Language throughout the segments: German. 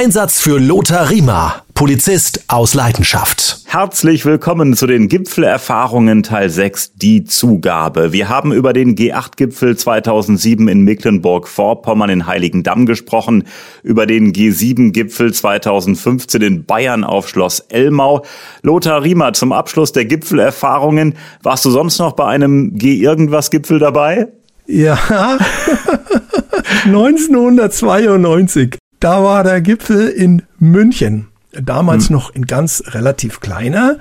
Einsatz für Lothar Riemer, Polizist aus Leidenschaft. Herzlich willkommen zu den Gipfelerfahrungen Teil 6, die Zugabe. Wir haben über den G8-Gipfel 2007 in Mecklenburg-Vorpommern in Heiligendamm gesprochen, über den G7-Gipfel 2015 in Bayern auf Schloss Elmau. Lothar Riemer, zum Abschluss der Gipfelerfahrungen, warst du sonst noch bei einem G-Irgendwas-Gipfel dabei? Ja, 1992. Da war der Gipfel in München. Damals hm. noch in ganz relativ kleiner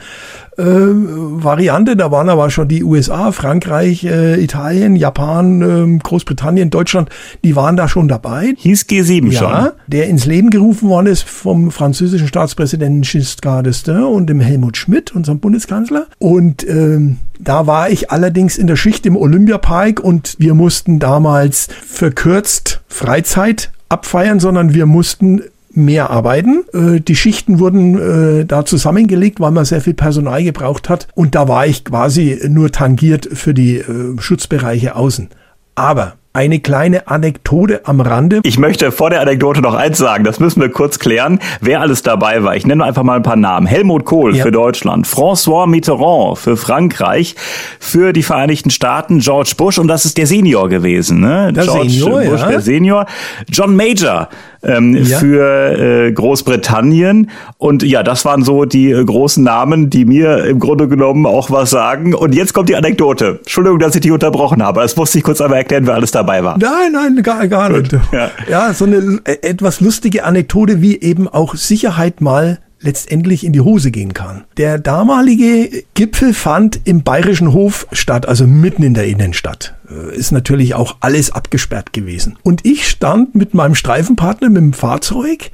äh, Variante. Da waren aber schon die USA, Frankreich, äh, Italien, Japan, äh, Großbritannien, Deutschland, die waren da schon dabei. Hieß G7 ja, schon. Der ins Leben gerufen worden ist vom französischen Staatspräsidenten Giscard d'Estaing und dem Helmut Schmidt, unserem Bundeskanzler. Und ähm, da war ich allerdings in der Schicht im Olympiapark und wir mussten damals verkürzt Freizeit abfeiern, sondern wir mussten mehr arbeiten. Äh, die Schichten wurden äh, da zusammengelegt, weil man sehr viel Personal gebraucht hat. Und da war ich quasi nur tangiert für die äh, Schutzbereiche außen. Aber eine kleine Anekdote am Rande. Ich möchte vor der Anekdote noch eins sagen, das müssen wir kurz klären, wer alles dabei war. Ich nenne einfach mal ein paar Namen. Helmut Kohl ja. für Deutschland, François Mitterrand für Frankreich, für die Vereinigten Staaten George Bush und das ist der Senior gewesen, ne? Der George Senior, Bush, ja. der Senior. John Major ähm, ja. für äh, Großbritannien. Und ja, das waren so die äh, großen Namen, die mir im Grunde genommen auch was sagen. Und jetzt kommt die Anekdote. Entschuldigung, dass ich die unterbrochen habe. Das musste ich kurz einmal erklären, wer alles dabei war. Nein, nein, gar, gar nicht. Ja. ja, so eine äh, etwas lustige Anekdote, wie eben auch Sicherheit mal letztendlich in die Hose gehen kann. Der damalige Gipfel fand im Bayerischen Hof statt, also mitten in der Innenstadt. Äh, ist natürlich auch alles abgesperrt gewesen. Und ich stand mit meinem Streifenpartner mit dem Fahrzeug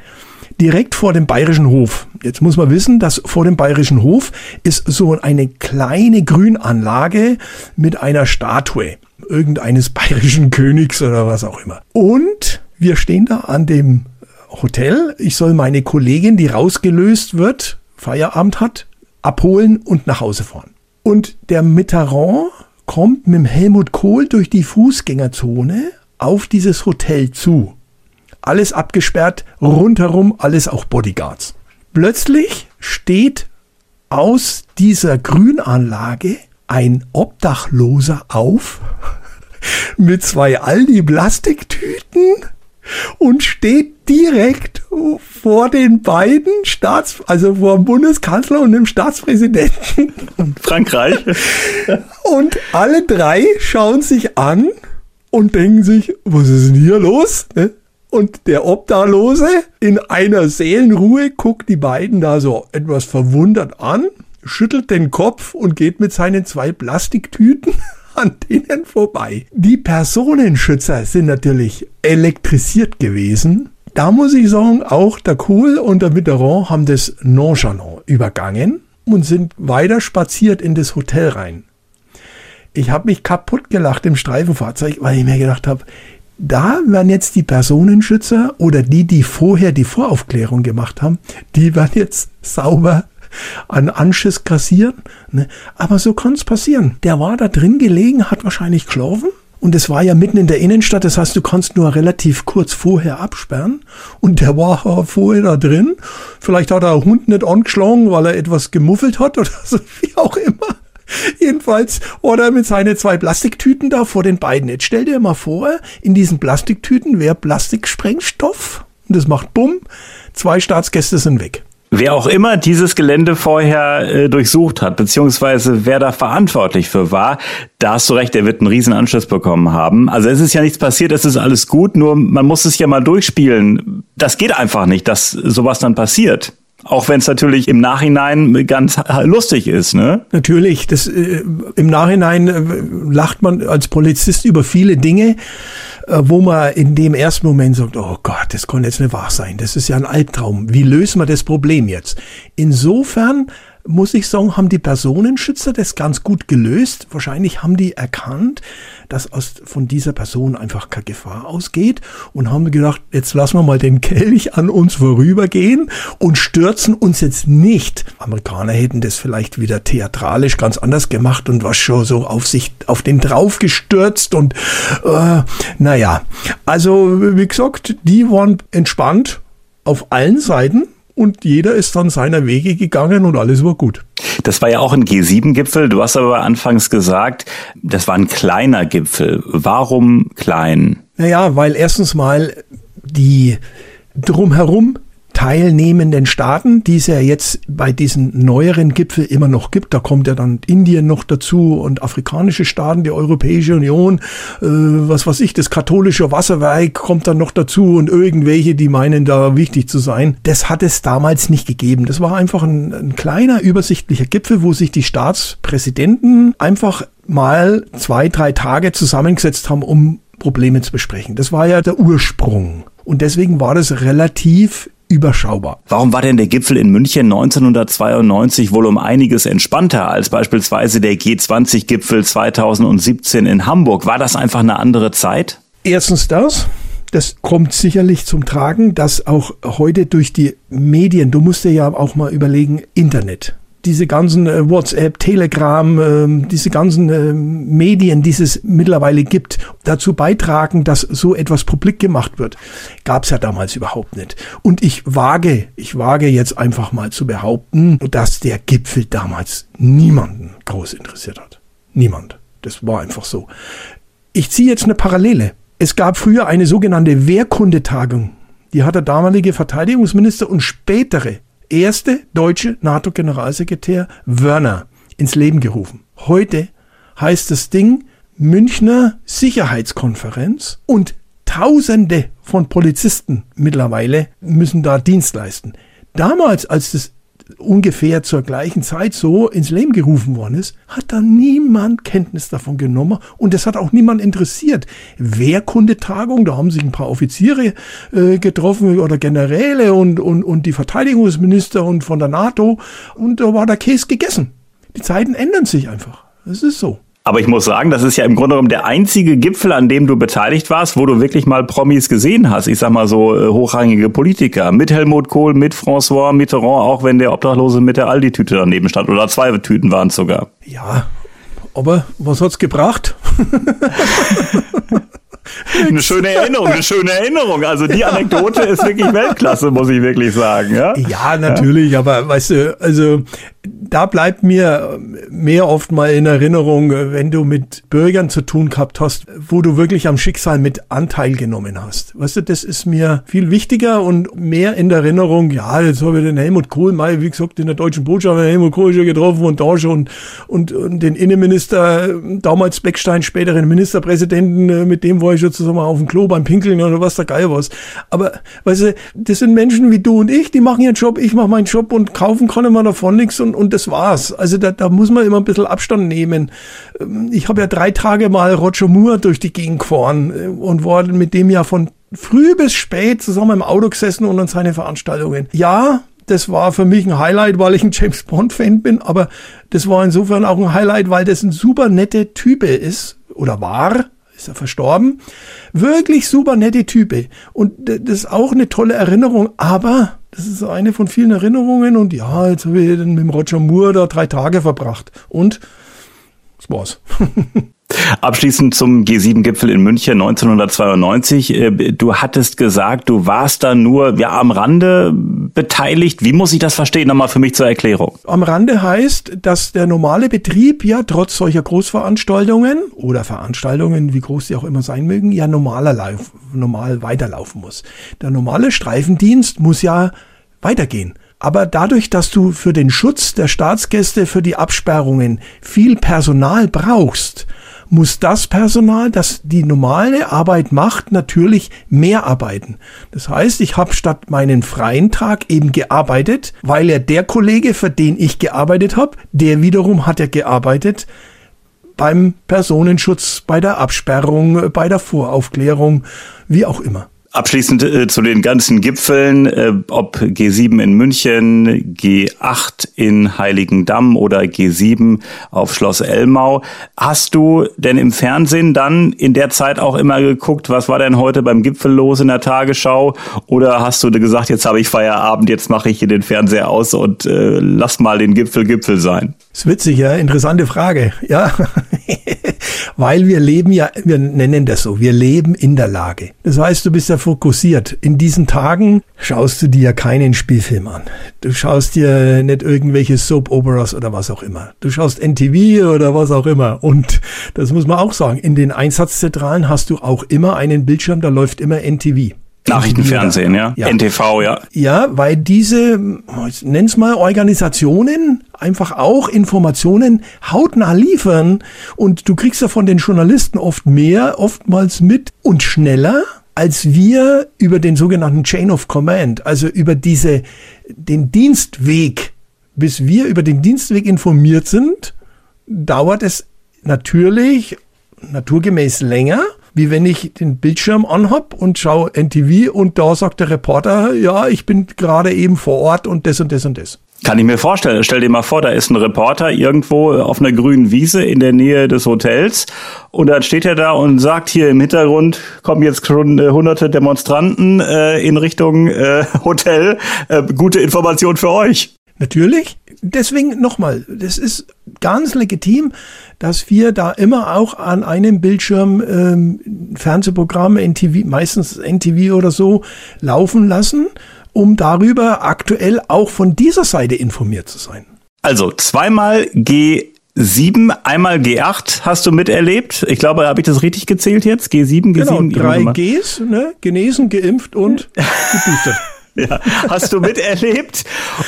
direkt vor dem Bayerischen Hof. Jetzt muss man wissen, dass vor dem Bayerischen Hof ist so eine kleine Grünanlage mit einer Statue irgendeines bayerischen Königs oder was auch immer. Und wir stehen da an dem Hotel. Ich soll meine Kollegin, die rausgelöst wird, Feierabend hat, abholen und nach Hause fahren. Und der Mitterrand kommt mit dem Helmut Kohl durch die Fußgängerzone auf dieses Hotel zu. Alles abgesperrt, rundherum alles auch Bodyguards. Plötzlich steht aus dieser Grünanlage ein Obdachloser auf mit zwei Aldi-Plastiktüten und steht direkt vor den beiden Staats, also vor dem Bundeskanzler und dem Staatspräsidenten. Frankreich. Und alle drei schauen sich an und denken sich, was ist denn hier los? Ne? Und der Obdachlose in einer Seelenruhe guckt die beiden da so etwas verwundert an, schüttelt den Kopf und geht mit seinen zwei Plastiktüten an denen vorbei. Die Personenschützer sind natürlich elektrisiert gewesen. Da muss ich sagen, auch der Kohl und der Mitterrand haben das nonchalant übergangen und sind weiter spaziert in das Hotel rein. Ich habe mich kaputt gelacht im Streifenfahrzeug, weil ich mir gedacht habe, da werden jetzt die Personenschützer oder die, die vorher die Voraufklärung gemacht haben, die werden jetzt sauber an Anschiss kassieren. Ne? Aber so kann es passieren. Der war da drin gelegen, hat wahrscheinlich geschlafen. Und es war ja mitten in der Innenstadt, das heißt, du kannst nur relativ kurz vorher absperren. Und der war vorher da drin. Vielleicht hat er Hund nicht angeschlagen, weil er etwas gemuffelt hat oder so, wie auch immer. Jedenfalls, oder mit seinen zwei Plastiktüten da vor den beiden. Jetzt stell dir mal vor, in diesen Plastiktüten wäre Plastiksprengstoff. Und das macht Bumm. Zwei Staatsgäste sind weg. Wer auch immer dieses Gelände vorher äh, durchsucht hat, beziehungsweise wer da verantwortlich für war, da hast du recht, der wird einen riesen Anschluss bekommen haben. Also es ist ja nichts passiert, es ist alles gut, nur man muss es ja mal durchspielen. Das geht einfach nicht, dass sowas dann passiert. Auch wenn es natürlich im Nachhinein ganz lustig ist, ne? Natürlich. Das, äh, Im Nachhinein äh, lacht man als Polizist über viele Dinge, äh, wo man in dem ersten Moment sagt, oh Gott, das kann jetzt nicht wahr sein. Das ist ja ein Albtraum. Wie lösen wir das Problem jetzt? Insofern muss ich sagen, haben die Personenschützer das ganz gut gelöst. Wahrscheinlich haben die erkannt, dass aus, von dieser Person einfach keine Gefahr ausgeht und haben gedacht, jetzt lassen wir mal den Kelch an uns vorübergehen und stürzen uns jetzt nicht. Amerikaner hätten das vielleicht wieder theatralisch ganz anders gemacht und was schon so auf sich, auf den drauf gestürzt und äh, naja. Also, wie gesagt, die waren entspannt auf allen Seiten und jeder ist dann seiner Wege gegangen und alles war gut. Das war ja auch ein G7-Gipfel. Du hast aber anfangs gesagt, das war ein kleiner Gipfel. Warum klein? Naja, weil erstens mal die drumherum teilnehmenden Staaten, die es ja jetzt bei diesen neueren Gipfel immer noch gibt. Da kommt ja dann Indien noch dazu und afrikanische Staaten, die Europäische Union, äh, was weiß ich, das katholische Wasserwerk kommt dann noch dazu und irgendwelche, die meinen da wichtig zu sein. Das hat es damals nicht gegeben. Das war einfach ein, ein kleiner, übersichtlicher Gipfel, wo sich die Staatspräsidenten einfach mal zwei, drei Tage zusammengesetzt haben, um Probleme zu besprechen. Das war ja der Ursprung. Und deswegen war das relativ überschaubar. Warum war denn der Gipfel in München 1992 wohl um einiges entspannter als beispielsweise der G20-Gipfel 2017 in Hamburg? War das einfach eine andere Zeit? Erstens das. Das kommt sicherlich zum Tragen, dass auch heute durch die Medien, du musst dir ja auch mal überlegen, Internet diese ganzen äh, WhatsApp, Telegram, äh, diese ganzen äh, Medien, die es mittlerweile gibt, dazu beitragen, dass so etwas publik gemacht wird. Gab es ja damals überhaupt nicht. Und ich wage, ich wage jetzt einfach mal zu behaupten, dass der Gipfel damals niemanden groß interessiert hat. Niemand. Das war einfach so. Ich ziehe jetzt eine Parallele. Es gab früher eine sogenannte Wehrkundetagung. Die hat der damalige Verteidigungsminister und spätere erste deutsche NATO-Generalsekretär Wörner ins Leben gerufen. Heute heißt das Ding Münchner Sicherheitskonferenz und Tausende von Polizisten mittlerweile müssen da Dienst leisten. Damals, als das ungefähr zur gleichen Zeit so ins Leben gerufen worden ist, hat da niemand Kenntnis davon genommen und es hat auch niemand interessiert. Wehrkundetagung, da haben sich ein paar Offiziere äh, getroffen oder Generäle und, und, und die Verteidigungsminister und von der NATO und da war der Käse gegessen. Die Zeiten ändern sich einfach. Es ist so. Aber ich muss sagen, das ist ja im Grunde genommen der einzige Gipfel, an dem du beteiligt warst, wo du wirklich mal Promis gesehen hast. Ich sag mal so äh, hochrangige Politiker. Mit Helmut Kohl, mit François Mitterrand, auch wenn der Obdachlose mit der Aldi-Tüte daneben stand. Oder zwei Tüten waren es sogar. Ja, aber was hat's gebracht? eine schöne Erinnerung, eine schöne Erinnerung. Also die Anekdote ist wirklich Weltklasse, muss ich wirklich sagen. Ja, ja natürlich, ja? aber weißt du, also da bleibt mir mehr oft mal in Erinnerung, wenn du mit Bürgern zu tun gehabt hast, wo du wirklich am Schicksal mit Anteil genommen hast. Weißt du, das ist mir viel wichtiger und mehr in Erinnerung. Ja, jetzt habe ich den Helmut Kohl mal, wie gesagt, in der deutschen Botschaft Helmut Kohl schon getroffen und da schon und, und den Innenminister, damals Beckstein, späteren Ministerpräsidenten, mit dem war ich schon zusammen auf dem Klo beim Pinkeln oder was da geil was. Aber, weißt du, das sind Menschen wie du und ich, die machen ihren Job, ich mache meinen Job und kaufen kann man davon nichts und, und das war's. Also da, da muss man immer ein bisschen Abstand nehmen. Ähm, ich habe ja drei Tage mal Roger Moore durch die Gegend gefahren äh, und war mit dem ja von früh bis spät zusammen im Auto gesessen und an seine Veranstaltungen. Ja, das war für mich ein Highlight, weil ich ein James Bond Fan bin, aber das war insofern auch ein Highlight, weil das ein super nette Type ist oder war ist er verstorben. Wirklich super nette Type. Und das ist auch eine tolle Erinnerung, aber das ist eine von vielen Erinnerungen und ja, jetzt habe ich mit dem Roger Moore da drei Tage verbracht. Und das war's. Abschließend zum G7-Gipfel in München 1992. Äh, du hattest gesagt, du warst da nur ja, am Rande beteiligt. Wie muss ich das verstehen? Nochmal für mich zur Erklärung. Am Rande heißt, dass der normale Betrieb ja trotz solcher Großveranstaltungen oder Veranstaltungen, wie groß sie auch immer sein mögen, ja normaler Lauf, normal weiterlaufen muss. Der normale Streifendienst muss ja weitergehen. Aber dadurch, dass du für den Schutz der Staatsgäste, für die Absperrungen viel Personal brauchst, muss das Personal, das die normale Arbeit macht, natürlich mehr arbeiten. Das heißt, ich habe statt meinen freien Tag eben gearbeitet, weil ja der Kollege, für den ich gearbeitet habe, der wiederum hat ja gearbeitet beim Personenschutz, bei der Absperrung, bei der Voraufklärung, wie auch immer. Abschließend äh, zu den ganzen Gipfeln, äh, ob G7 in München, G8 in Heiligendamm oder G7 auf Schloss Elmau. Hast du denn im Fernsehen dann in der Zeit auch immer geguckt, was war denn heute beim Gipfel los in der Tagesschau? Oder hast du gesagt, jetzt habe ich Feierabend, jetzt mache ich hier den Fernseher aus und äh, lass mal den Gipfel Gipfel sein? Das ist witzig, ja, interessante Frage. Ja, weil wir leben ja, wir nennen das so, wir leben in der Lage. Das heißt, du bist ja fokussiert. In diesen Tagen schaust du dir keinen Spielfilm an. Du schaust dir nicht irgendwelche Soap-Operas oder was auch immer. Du schaust NTV oder was auch immer. Und das muss man auch sagen, in den Einsatzzentralen hast du auch immer einen Bildschirm, da läuft immer NTV. Nachrichtenfernsehen, ja? ja. NTV, ja. Ja, weil diese, nenn's mal Organisationen, einfach auch Informationen hautnah liefern und du kriegst ja von den Journalisten oft mehr, oftmals mit und schneller, als wir über den sogenannten Chain of Command, also über diese, den Dienstweg, bis wir über den Dienstweg informiert sind, dauert es natürlich naturgemäß länger wie wenn ich den Bildschirm anhab und schaue NTV und da sagt der Reporter, ja, ich bin gerade eben vor Ort und das und das und das. Kann ich mir vorstellen. Stell dir mal vor, da ist ein Reporter irgendwo auf einer grünen Wiese in der Nähe des Hotels und dann steht er da und sagt hier im Hintergrund kommen jetzt schon äh, hunderte Demonstranten äh, in Richtung äh, Hotel. Äh, gute Information für euch. Natürlich. Deswegen nochmal, das ist ganz legitim, dass wir da immer auch an einem Bildschirm ähm, Fernsehprogramme, NTV, meistens NTV oder so, laufen lassen, um darüber aktuell auch von dieser Seite informiert zu sein. Also zweimal G7, einmal G8 hast du miterlebt. Ich glaube, habe ich das richtig gezählt jetzt? G7, G7? Genau, drei Gs, ne? genesen, geimpft und geboostert. Ja, hast du miterlebt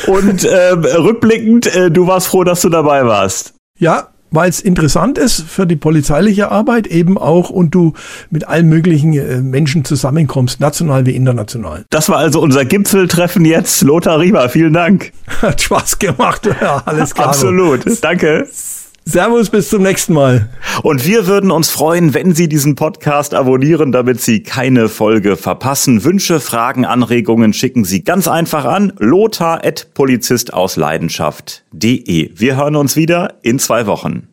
und äh, rückblickend, äh, du warst froh, dass du dabei warst. Ja, weil es interessant ist für die polizeiliche Arbeit eben auch und du mit allen möglichen äh, Menschen zusammenkommst, national wie international. Das war also unser Gipfeltreffen jetzt. Lothar Riemer, vielen Dank. Hat Spaß gemacht. Ja, alles klar. Absolut. Danke. Servus, bis zum nächsten Mal. Und wir würden uns freuen, wenn Sie diesen Podcast abonnieren, damit Sie keine Folge verpassen. Wünsche, Fragen, Anregungen schicken Sie ganz einfach an lothar.polizistausleidenschaft.de. Wir hören uns wieder in zwei Wochen.